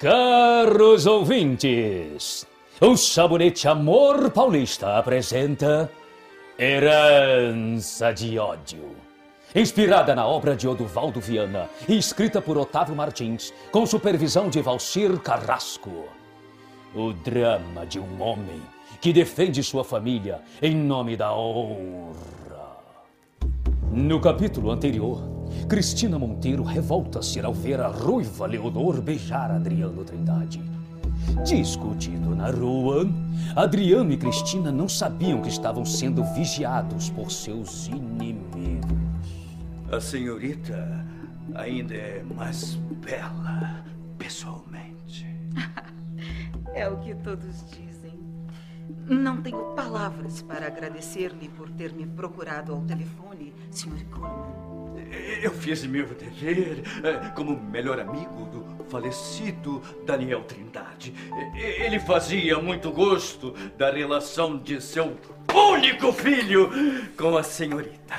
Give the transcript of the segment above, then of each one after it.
Caros ouvintes, o Sabonete Amor Paulista apresenta Herança de Ódio. Inspirada na obra de Oduvaldo Viana e escrita por Otávio Martins, com supervisão de Valcir Carrasco. O drama de um homem que defende sua família em nome da honra. No capítulo anterior, Cristina Monteiro revolta-se ao ver a ruiva Leonor beijar Adriano Trindade. Discutido na rua, Adriano e Cristina não sabiam que estavam sendo vigiados por seus inimigos. A senhorita ainda é mais bela pessoalmente. é o que todos dizem. Não tenho palavras para agradecer-lhe por ter me procurado ao telefone, Sr. Coleman. Eu fiz meu dever eh, como melhor amigo do falecido Daniel Trindade. Ele fazia muito gosto da relação de seu único filho com a senhorita.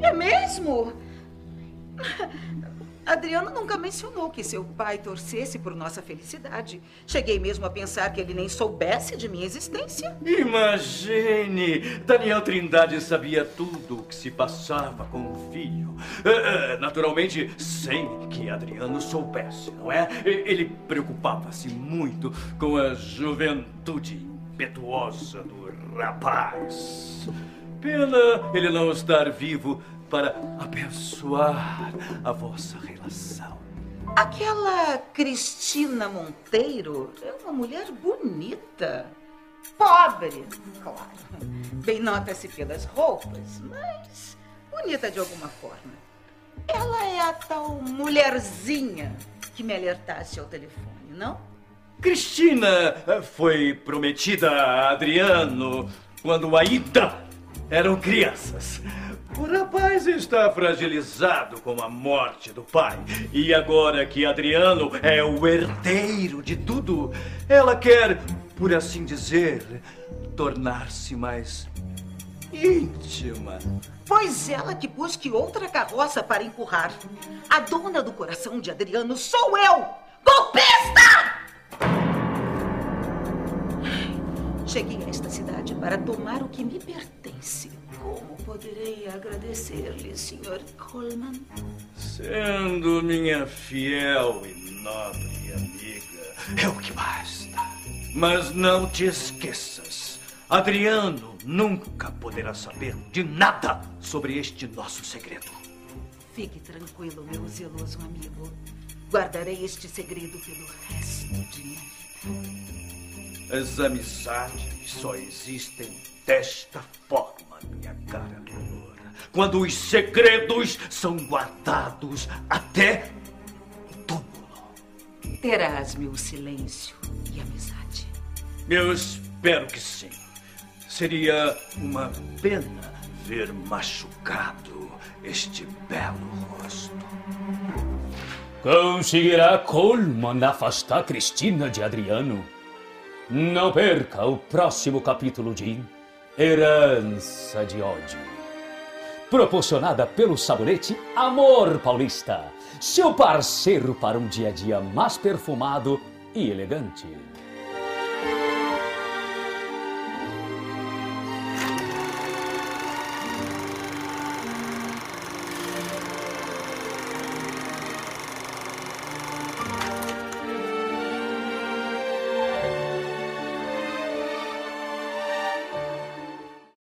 É mesmo? Adriano nunca mencionou que seu pai torcesse por nossa felicidade. Cheguei mesmo a pensar que ele nem soubesse de minha existência. Imagine! Daniel Trindade sabia tudo o que se passava com o filho. É, é, naturalmente, sem que Adriano soubesse, não é? Ele preocupava-se muito com a juventude impetuosa do rapaz. Pena ele não estar vivo para abençoar a vossa relação. Aquela Cristina Monteiro é uma mulher bonita. Pobre, claro. Bem nota-se pelas roupas, mas bonita de alguma forma. Ela é a tal mulherzinha que me alertasse ao telefone, não? Cristina foi prometida a Adriano quando ainda eram crianças. O rapaz está fragilizado com a morte do pai. E agora que Adriano é o herdeiro de tudo, ela quer, por assim dizer, tornar-se mais íntima. Pois ela que busque outra carroça para empurrar. A dona do coração de Adriano sou eu! Golpista! Cheguei a esta cidade para tomar o que me pertence. Poderei agradecer-lhe, Sr. Coleman? Sendo minha fiel e nobre amiga, é o que basta. Mas não te esqueças, Adriano nunca poderá saber de nada sobre este nosso segredo. Fique tranquilo, meu zeloso amigo. Guardarei este segredo pelo resto de minha vida. As amizades só existem desta forma, minha cara Leonora. Quando os segredos são guardados até o túmulo. Terás meu silêncio e amizade. Eu espero que sim. Seria uma pena ver machucado este belo rosto. Conseguirá Coleman afastar Cristina de Adriano? Não perca o próximo capítulo de Herança de Ódio. Proporcionada pelo sabonete Amor Paulista, seu parceiro para um dia a dia mais perfumado e elegante.